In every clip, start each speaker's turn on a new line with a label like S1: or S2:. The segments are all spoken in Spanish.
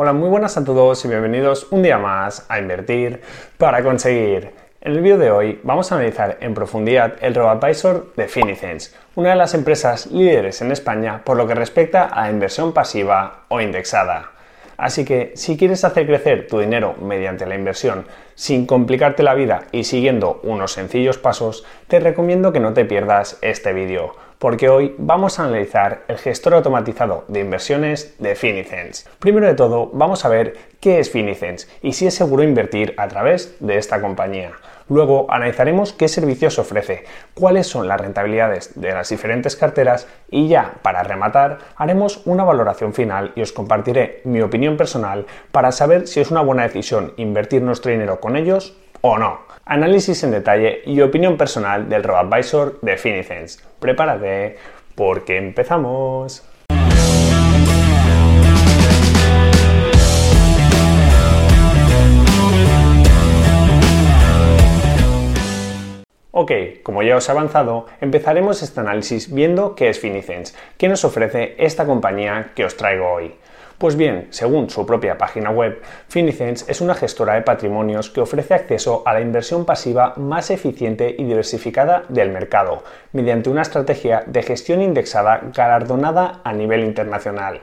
S1: Hola, muy buenas a todos y bienvenidos un día más a Invertir para conseguir. En el vídeo de hoy vamos a analizar en profundidad el RoboAdvisor de Finicens, una de las empresas líderes en España por lo que respecta a inversión pasiva o indexada. Así que si quieres hacer crecer tu dinero mediante la inversión sin complicarte la vida y siguiendo unos sencillos pasos, te recomiendo que no te pierdas este vídeo, porque hoy vamos a analizar el gestor automatizado de inversiones de Finicens. Primero de todo, vamos a ver qué es Finicens y si es seguro invertir a través de esta compañía. Luego analizaremos qué servicios ofrece, cuáles son las rentabilidades de las diferentes carteras y ya, para rematar, haremos una valoración final y os compartiré mi opinión personal para saber si es una buena decisión invertir nuestro dinero con ellos o no. Análisis en detalle y opinión personal del RoboAdvisor de Finicens. Prepárate porque empezamos. Ok, como ya os he avanzado, empezaremos este análisis viendo qué es Finicens, qué nos ofrece esta compañía que os traigo hoy. Pues bien, según su propia página web, Finicens es una gestora de patrimonios que ofrece acceso a la inversión pasiva más eficiente y diversificada del mercado, mediante una estrategia de gestión indexada galardonada a nivel internacional.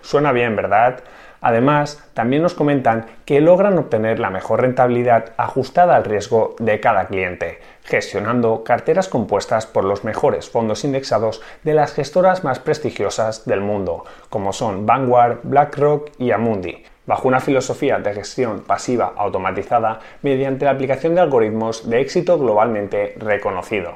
S1: Suena bien, ¿verdad? Además, también nos comentan que logran obtener la mejor rentabilidad ajustada al riesgo de cada cliente, gestionando carteras compuestas por los mejores fondos indexados de las gestoras más prestigiosas del mundo, como son Vanguard, BlackRock y Amundi, bajo una filosofía de gestión pasiva automatizada mediante la aplicación de algoritmos de éxito globalmente reconocido.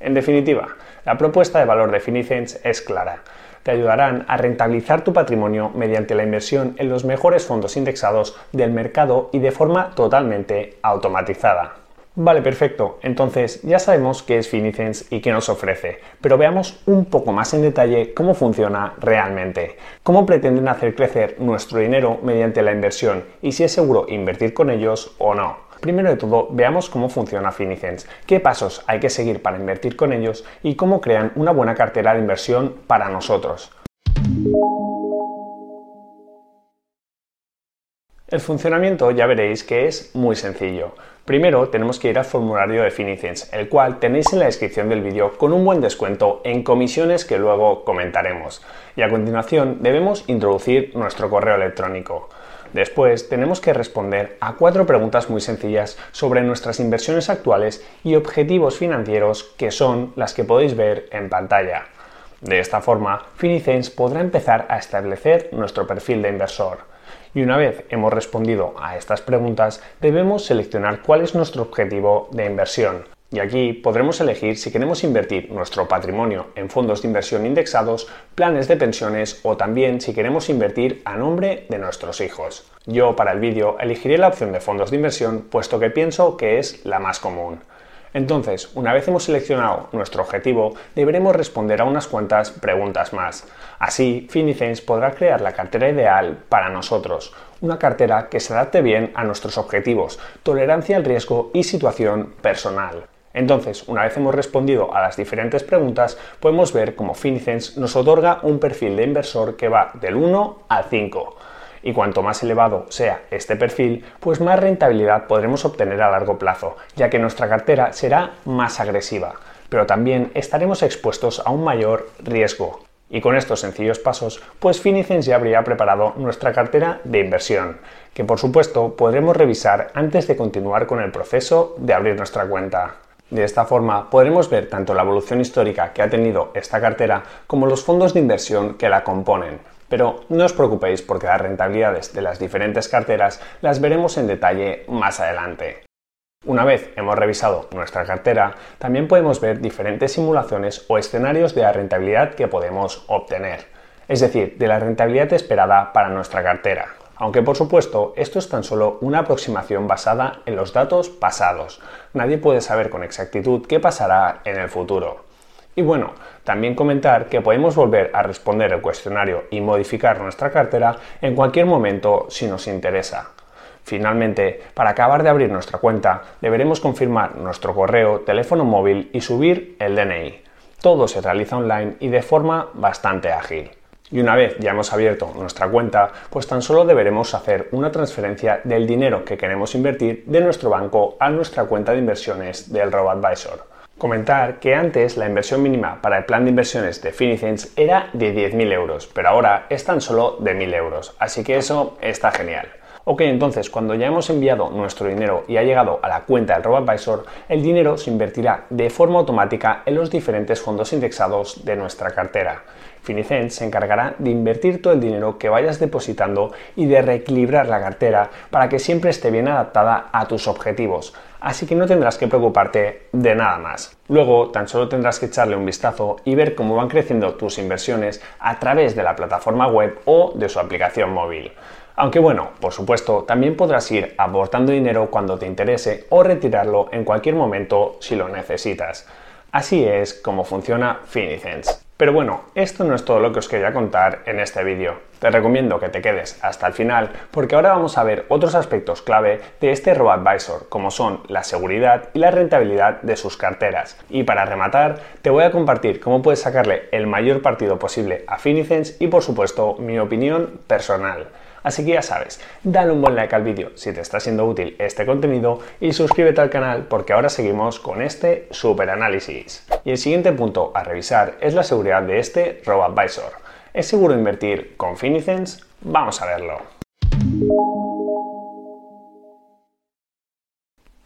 S1: En definitiva, la propuesta de valor de Finicens es clara te ayudarán a rentabilizar tu patrimonio mediante la inversión en los mejores fondos indexados del mercado y de forma totalmente automatizada. Vale, perfecto. Entonces ya sabemos qué es Finicens y qué nos ofrece, pero veamos un poco más en detalle cómo funciona realmente, cómo pretenden hacer crecer nuestro dinero mediante la inversión y si es seguro invertir con ellos o no. Primero de todo, veamos cómo funciona Finicens, qué pasos hay que seguir para invertir con ellos y cómo crean una buena cartera de inversión para nosotros. El funcionamiento ya veréis que es muy sencillo. Primero tenemos que ir al formulario de Finicens, el cual tenéis en la descripción del vídeo con un buen descuento en comisiones que luego comentaremos. Y a continuación debemos introducir nuestro correo electrónico. Después tenemos que responder a cuatro preguntas muy sencillas sobre nuestras inversiones actuales y objetivos financieros que son las que podéis ver en pantalla. De esta forma, Finicens podrá empezar a establecer nuestro perfil de inversor. Y una vez hemos respondido a estas preguntas, debemos seleccionar cuál es nuestro objetivo de inversión. Y aquí podremos elegir si queremos invertir nuestro patrimonio en fondos de inversión indexados, planes de pensiones o también si queremos invertir a nombre de nuestros hijos. Yo para el vídeo elegiré la opción de fondos de inversión puesto que pienso que es la más común. Entonces, una vez hemos seleccionado nuestro objetivo, deberemos responder a unas cuantas preguntas más. Así, Finicens podrá crear la cartera ideal para nosotros, una cartera que se adapte bien a nuestros objetivos, tolerancia al riesgo y situación personal. Entonces, una vez hemos respondido a las diferentes preguntas, podemos ver cómo Finicens nos otorga un perfil de inversor que va del 1 al 5. Y cuanto más elevado sea este perfil, pues más rentabilidad podremos obtener a largo plazo, ya que nuestra cartera será más agresiva, pero también estaremos expuestos a un mayor riesgo. Y con estos sencillos pasos, pues Finicens ya habría preparado nuestra cartera de inversión, que por supuesto podremos revisar antes de continuar con el proceso de abrir nuestra cuenta. De esta forma podremos ver tanto la evolución histórica que ha tenido esta cartera como los fondos de inversión que la componen. Pero no os preocupéis porque las rentabilidades de las diferentes carteras las veremos en detalle más adelante. Una vez hemos revisado nuestra cartera, también podemos ver diferentes simulaciones o escenarios de la rentabilidad que podemos obtener, es decir, de la rentabilidad esperada para nuestra cartera aunque por supuesto esto es tan solo una aproximación basada en los datos pasados. Nadie puede saber con exactitud qué pasará en el futuro. Y bueno, también comentar que podemos volver a responder el cuestionario y modificar nuestra cartera en cualquier momento si nos interesa. Finalmente, para acabar de abrir nuestra cuenta, deberemos confirmar nuestro correo, teléfono móvil y subir el DNI. Todo se realiza online y de forma bastante ágil. Y una vez ya hemos abierto nuestra cuenta, pues tan solo deberemos hacer una transferencia del dinero que queremos invertir de nuestro banco a nuestra cuenta de inversiones del RoboAdvisor. Comentar que antes la inversión mínima para el plan de inversiones de Finicens era de 10.000 euros, pero ahora es tan solo de 1.000 euros, así que eso está genial. Ok, entonces cuando ya hemos enviado nuestro dinero y ha llegado a la cuenta del RoboAdvisor, el dinero se invertirá de forma automática en los diferentes fondos indexados de nuestra cartera. Finicent se encargará de invertir todo el dinero que vayas depositando y de reequilibrar la cartera para que siempre esté bien adaptada a tus objetivos, así que no tendrás que preocuparte de nada más. Luego tan solo tendrás que echarle un vistazo y ver cómo van creciendo tus inversiones a través de la plataforma web o de su aplicación móvil. Aunque bueno, por supuesto, también podrás ir aportando dinero cuando te interese o retirarlo en cualquier momento si lo necesitas. Así es como funciona Finicence. Pero bueno, esto no es todo lo que os quería contar en este vídeo. Te recomiendo que te quedes hasta el final porque ahora vamos a ver otros aspectos clave de este RoboAdvisor, como son la seguridad y la rentabilidad de sus carteras. Y para rematar, te voy a compartir cómo puedes sacarle el mayor partido posible a Finicence y por supuesto mi opinión personal. Así que ya sabes, dale un buen like al vídeo si te está siendo útil este contenido y suscríbete al canal porque ahora seguimos con este super análisis. Y el siguiente punto a revisar es la seguridad de este RoboAdvisor. ¿Es seguro invertir con Finicens? Vamos a verlo.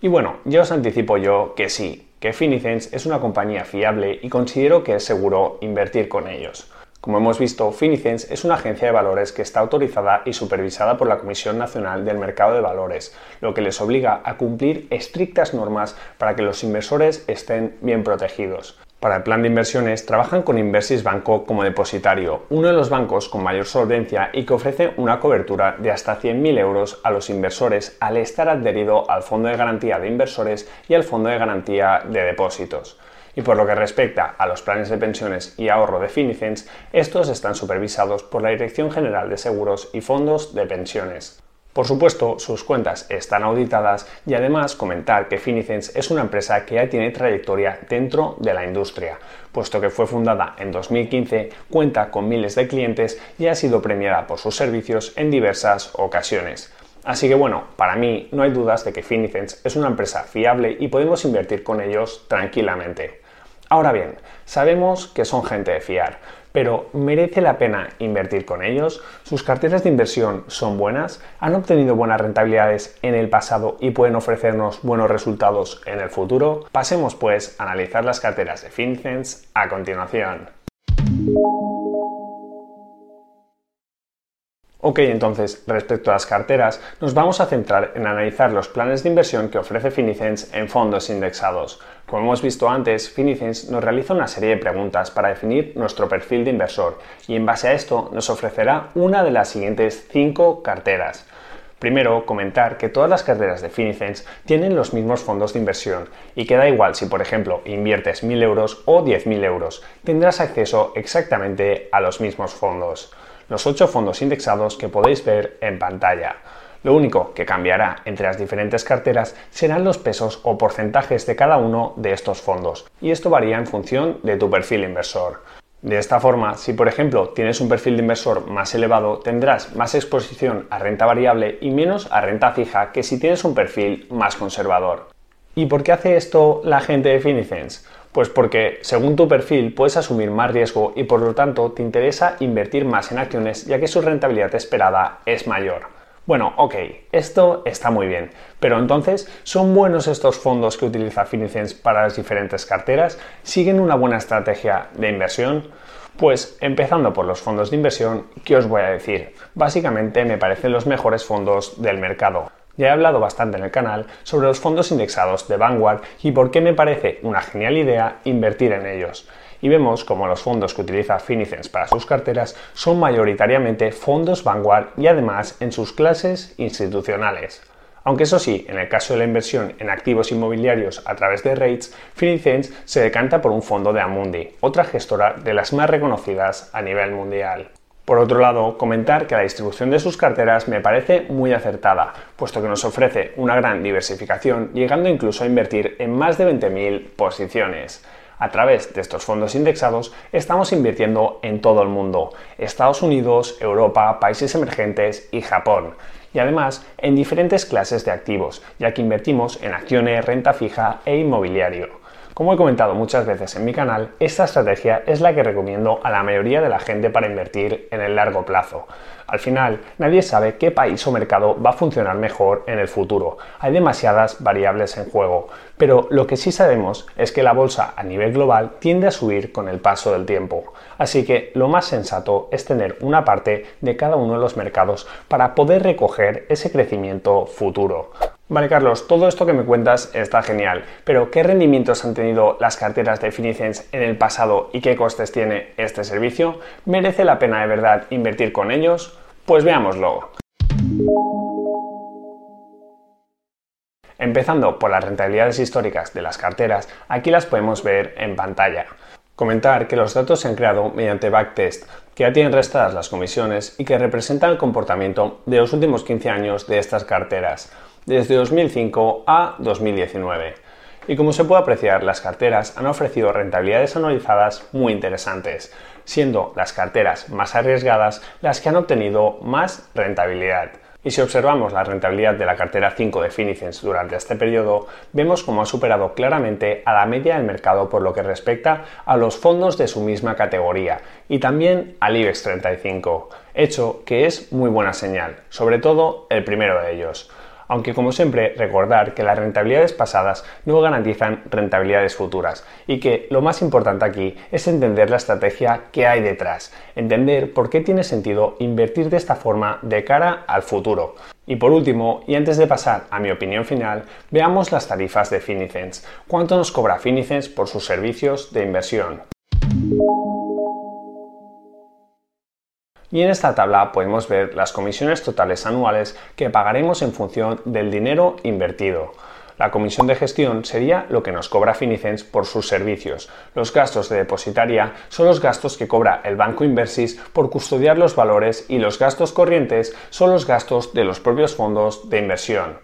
S1: Y bueno, ya os anticipo yo que sí, que Finicens es una compañía fiable y considero que es seguro invertir con ellos. Como hemos visto, Finicens es una agencia de valores que está autorizada y supervisada por la Comisión Nacional del Mercado de Valores, lo que les obliga a cumplir estrictas normas para que los inversores estén bien protegidos. Para el plan de inversiones trabajan con Inversis Banco como depositario, uno de los bancos con mayor solvencia y que ofrece una cobertura de hasta 100.000 euros a los inversores al estar adherido al Fondo de Garantía de Inversores y al Fondo de Garantía de Depósitos. Y por lo que respecta a los planes de pensiones y ahorro de Finicens, estos están supervisados por la Dirección General de Seguros y Fondos de Pensiones. Por supuesto, sus cuentas están auditadas y además comentar que Finicens es una empresa que ya tiene trayectoria dentro de la industria, puesto que fue fundada en 2015, cuenta con miles de clientes y ha sido premiada por sus servicios en diversas ocasiones. Así que bueno, para mí no hay dudas de que Finicens es una empresa fiable y podemos invertir con ellos tranquilamente. Ahora bien, sabemos que son gente de fiar, pero ¿merece la pena invertir con ellos? ¿Sus carteras de inversión son buenas? ¿Han obtenido buenas rentabilidades en el pasado y pueden ofrecernos buenos resultados en el futuro? Pasemos pues a analizar las carteras de Fincens a continuación. Ok, entonces, respecto a las carteras, nos vamos a centrar en analizar los planes de inversión que ofrece Finicens en fondos indexados. Como hemos visto antes, Finicens nos realiza una serie de preguntas para definir nuestro perfil de inversor y en base a esto nos ofrecerá una de las siguientes cinco carteras. Primero, comentar que todas las carteras de Finicens tienen los mismos fondos de inversión y que da igual si, por ejemplo, inviertes 1.000 euros o 10.000 euros, tendrás acceso exactamente a los mismos fondos los ocho fondos indexados que podéis ver en pantalla. Lo único que cambiará entre las diferentes carteras serán los pesos o porcentajes de cada uno de estos fondos, y esto varía en función de tu perfil inversor. De esta forma, si por ejemplo tienes un perfil de inversor más elevado, tendrás más exposición a renta variable y menos a renta fija que si tienes un perfil más conservador. ¿Y por qué hace esto la gente de Finicens? Pues porque según tu perfil puedes asumir más riesgo y por lo tanto te interesa invertir más en acciones ya que su rentabilidad esperada es mayor. Bueno, ok, esto está muy bien, pero entonces, ¿son buenos estos fondos que utiliza Finicens para las diferentes carteras? ¿Siguen una buena estrategia de inversión? Pues empezando por los fondos de inversión, ¿qué os voy a decir? Básicamente me parecen los mejores fondos del mercado. Ya he hablado bastante en el canal sobre los fondos indexados de Vanguard y por qué me parece una genial idea invertir en ellos. Y vemos como los fondos que utiliza Finicens para sus carteras son mayoritariamente fondos Vanguard y además en sus clases institucionales. Aunque eso sí, en el caso de la inversión en activos inmobiliarios a través de REITs, Finicens se decanta por un fondo de Amundi, otra gestora de las más reconocidas a nivel mundial. Por otro lado, comentar que la distribución de sus carteras me parece muy acertada, puesto que nos ofrece una gran diversificación, llegando incluso a invertir en más de 20.000 posiciones. A través de estos fondos indexados estamos invirtiendo en todo el mundo, Estados Unidos, Europa, países emergentes y Japón. Y además en diferentes clases de activos, ya que invertimos en acciones, renta fija e inmobiliario. Como he comentado muchas veces en mi canal, esta estrategia es la que recomiendo a la mayoría de la gente para invertir en el largo plazo. Al final, nadie sabe qué país o mercado va a funcionar mejor en el futuro. Hay demasiadas variables en juego, pero lo que sí sabemos es que la bolsa a nivel global tiende a subir con el paso del tiempo. Así que lo más sensato es tener una parte de cada uno de los mercados para poder recoger ese crecimiento futuro. Vale, Carlos, todo esto que me cuentas está genial, pero ¿qué rendimientos han tenido las carteras de Finicens en el pasado y qué costes tiene este servicio? ¿Merece la pena de verdad invertir con ellos? Pues veámoslo. Empezando por las rentabilidades históricas de las carteras, aquí las podemos ver en pantalla. Comentar que los datos se han creado mediante backtest, que ya tienen restadas las comisiones y que representan el comportamiento de los últimos 15 años de estas carteras desde 2005 a 2019. Y como se puede apreciar, las carteras han ofrecido rentabilidades anualizadas muy interesantes, siendo las carteras más arriesgadas las que han obtenido más rentabilidad. Y si observamos la rentabilidad de la cartera 5 de Finicens durante este periodo, vemos cómo ha superado claramente a la media del mercado por lo que respecta a los fondos de su misma categoría y también al IBEX 35, hecho que es muy buena señal, sobre todo el primero de ellos aunque como siempre recordar que las rentabilidades pasadas no garantizan rentabilidades futuras y que lo más importante aquí es entender la estrategia que hay detrás, entender por qué tiene sentido invertir de esta forma de cara al futuro. Y por último, y antes de pasar a mi opinión final, veamos las tarifas de Finicens. ¿Cuánto nos cobra Finicens por sus servicios de inversión? Y en esta tabla podemos ver las comisiones totales anuales que pagaremos en función del dinero invertido. La comisión de gestión sería lo que nos cobra Finicens por sus servicios. Los gastos de depositaria son los gastos que cobra el banco Inversis por custodiar los valores y los gastos corrientes son los gastos de los propios fondos de inversión.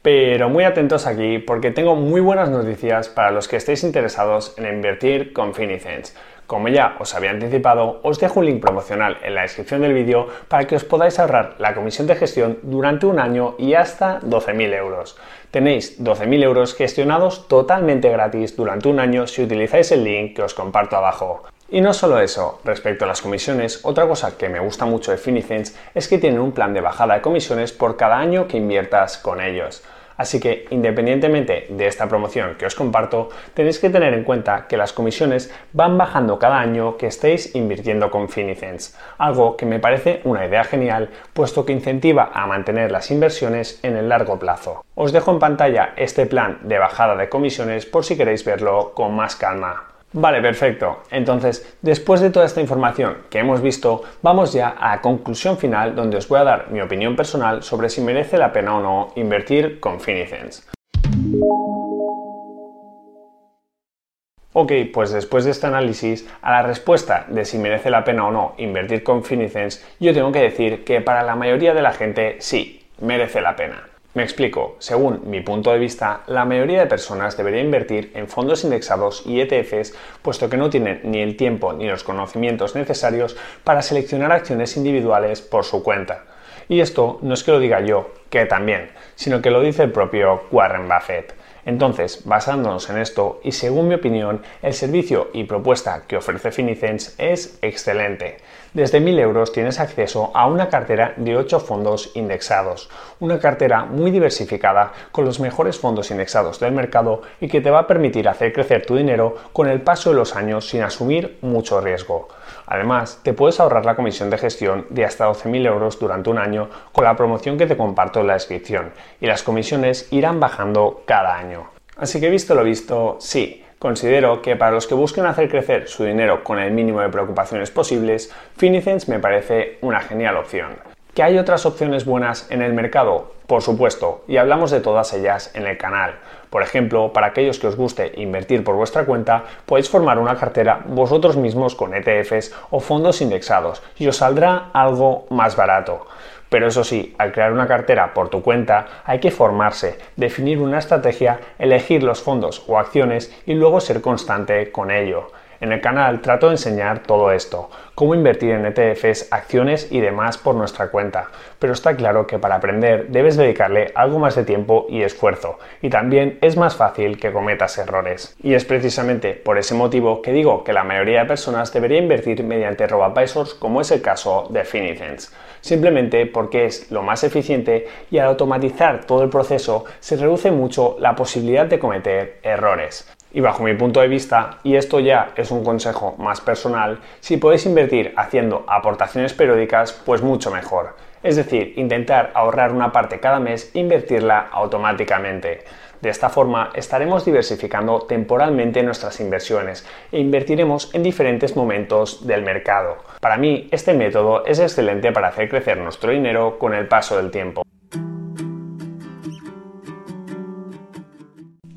S1: Pero muy atentos aquí porque tengo muy buenas noticias para los que estéis interesados en invertir con Finicens. Como ya os había anticipado, os dejo un link promocional en la descripción del vídeo para que os podáis ahorrar la comisión de gestión durante un año y hasta 12.000 euros. Tenéis 12.000 euros gestionados totalmente gratis durante un año si utilizáis el link que os comparto abajo. Y no solo eso, respecto a las comisiones, otra cosa que me gusta mucho de Finicens es que tienen un plan de bajada de comisiones por cada año que inviertas con ellos. Así que independientemente de esta promoción que os comparto, tenéis que tener en cuenta que las comisiones van bajando cada año que estéis invirtiendo con Finicens, algo que me parece una idea genial, puesto que incentiva a mantener las inversiones en el largo plazo. Os dejo en pantalla este plan de bajada de comisiones por si queréis verlo con más calma. Vale, perfecto. Entonces, después de toda esta información que hemos visto, vamos ya a la conclusión final donde os voy a dar mi opinión personal sobre si merece la pena o no invertir con Finicens. Ok, pues después de este análisis, a la respuesta de si merece la pena o no invertir con Finicens, yo tengo que decir que para la mayoría de la gente sí, merece la pena. Me explico, según mi punto de vista, la mayoría de personas debería invertir en fondos indexados y ETFs, puesto que no tienen ni el tiempo ni los conocimientos necesarios para seleccionar acciones individuales por su cuenta. Y esto no es que lo diga yo, que también, sino que lo dice el propio Warren Buffett. Entonces, basándonos en esto y según mi opinión, el servicio y propuesta que ofrece Finicens es excelente. Desde 1000 euros tienes acceso a una cartera de 8 fondos indexados, una cartera muy diversificada con los mejores fondos indexados del mercado y que te va a permitir hacer crecer tu dinero con el paso de los años sin asumir mucho riesgo. Además, te puedes ahorrar la comisión de gestión de hasta 12.000 euros durante un año con la promoción que te comparto en la descripción y las comisiones irán bajando cada año. Así que visto lo visto, sí, considero que para los que busquen hacer crecer su dinero con el mínimo de preocupaciones posibles, Finicens me parece una genial opción. ¿Que hay otras opciones buenas en el mercado? Por supuesto, y hablamos de todas ellas en el canal. Por ejemplo, para aquellos que os guste invertir por vuestra cuenta, podéis formar una cartera vosotros mismos con ETFs o fondos indexados y os saldrá algo más barato. Pero eso sí, al crear una cartera por tu cuenta hay que formarse, definir una estrategia, elegir los fondos o acciones y luego ser constante con ello. En el canal trato de enseñar todo esto, cómo invertir en ETFs, acciones y demás por nuestra cuenta, pero está claro que para aprender debes dedicarle algo más de tiempo y esfuerzo, y también es más fácil que cometas errores. Y es precisamente por ese motivo que digo que la mayoría de personas debería invertir mediante robo-advisors como es el caso de Finicens, simplemente porque es lo más eficiente y al automatizar todo el proceso se reduce mucho la posibilidad de cometer errores. Y bajo mi punto de vista, y esto ya es un consejo más personal, si podéis invertir haciendo aportaciones periódicas, pues mucho mejor. Es decir, intentar ahorrar una parte cada mes e invertirla automáticamente. De esta forma estaremos diversificando temporalmente nuestras inversiones e invertiremos en diferentes momentos del mercado. Para mí, este método es excelente para hacer crecer nuestro dinero con el paso del tiempo.